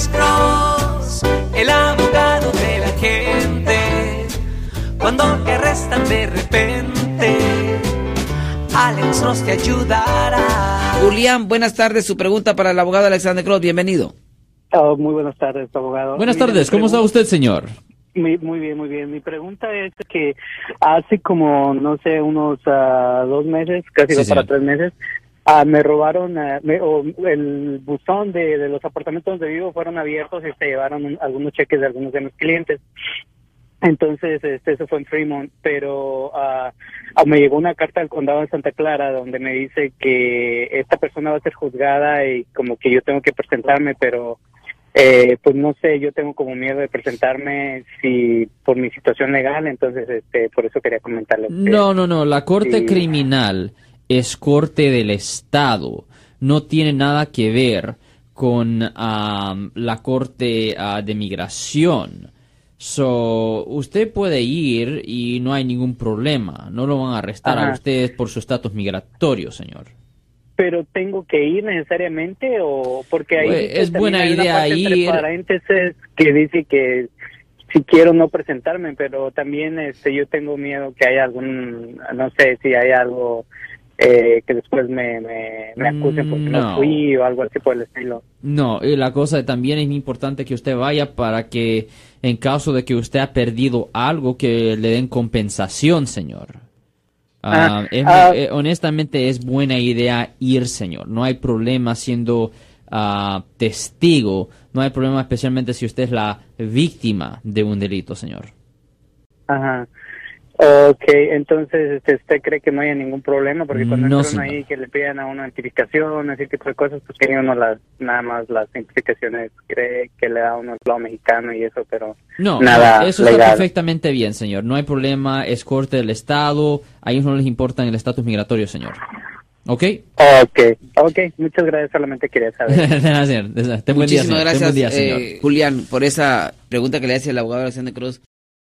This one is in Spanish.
Alex Cross, el abogado de la gente. Cuando te arrestan de repente, Alex Cross te ayudará. Julián, buenas tardes. Su pregunta para el abogado Alexander Cross. Bienvenido. Oh, muy buenas tardes, abogado. Buenas tardes, ¿cómo está usted, señor? Muy, muy bien, muy bien. Mi pregunta es que hace como, no sé, unos ah, dos meses, casi Sí, dos para tres meses, ah, me robaron, ah, me- o el buzón de, de los apartamentos donde vivo fueron abiertos y se llevaron un- algunos cheques de algunos de mis clientes. Entonces, este, eso fue en Fremont, pero ah, ah, me llegó una carta del condado de Santa Clara donde me dice que esta persona va a ser juzgada y como que yo tengo que presentarme, pero eh, pues no sé, yo tengo como miedo de presentarme si por mi situación legal, entonces este, por eso quería comentarle. No, no, no. La corte Sí. criminal es corte del Estado. No tiene nada que ver con la corte ah, de migración. So, usted puede ir y no hay ningún problema. No lo van a arrestar a Ajá. usted por su estatus migratorio, señor. Pero tengo que ir necesariamente o porque ahí Pues, es buena hay una idea parte entre ir. paréntesis que dice que si quiero no presentarme, pero también este yo tengo miedo que haya algún, no sé si hay algo eh, que después me, me, me acusen porque no. No. fui o algo así por el estilo. No, y la cosa también es importante que usted vaya para que en caso de que usted ha perdido algo que le den compensación, señor. Ah, Ah, es- ah. eh, honestamente es buena idea ir, señor. No hay problema siendo ah, testigo. No hay problema especialmente si usted es la víctima de un delito, señor. Ajá. Okay, entonces este, usted cree que no haya ningún problema porque cuando No, entran ahí que le pidan a una identificación, ese tipo de cosas, pues tiene uno las nada más las identificaciones cree que le da uno el lado mexicano y eso, pero No, nada eso está legal. perfectamente bien, señor. No hay problema, es corte del Estado. A ellos no les importa el estatus migratorio, señor. ¿Ok? Okay, okay, muchas gracias, solamente quería saber. De nada, señor. De nada. Ten buen día, Muchísimas señor. Gracias, buen día, eh, señor. Julián, por esa pregunta que le hace el abogado Alexander Cruz.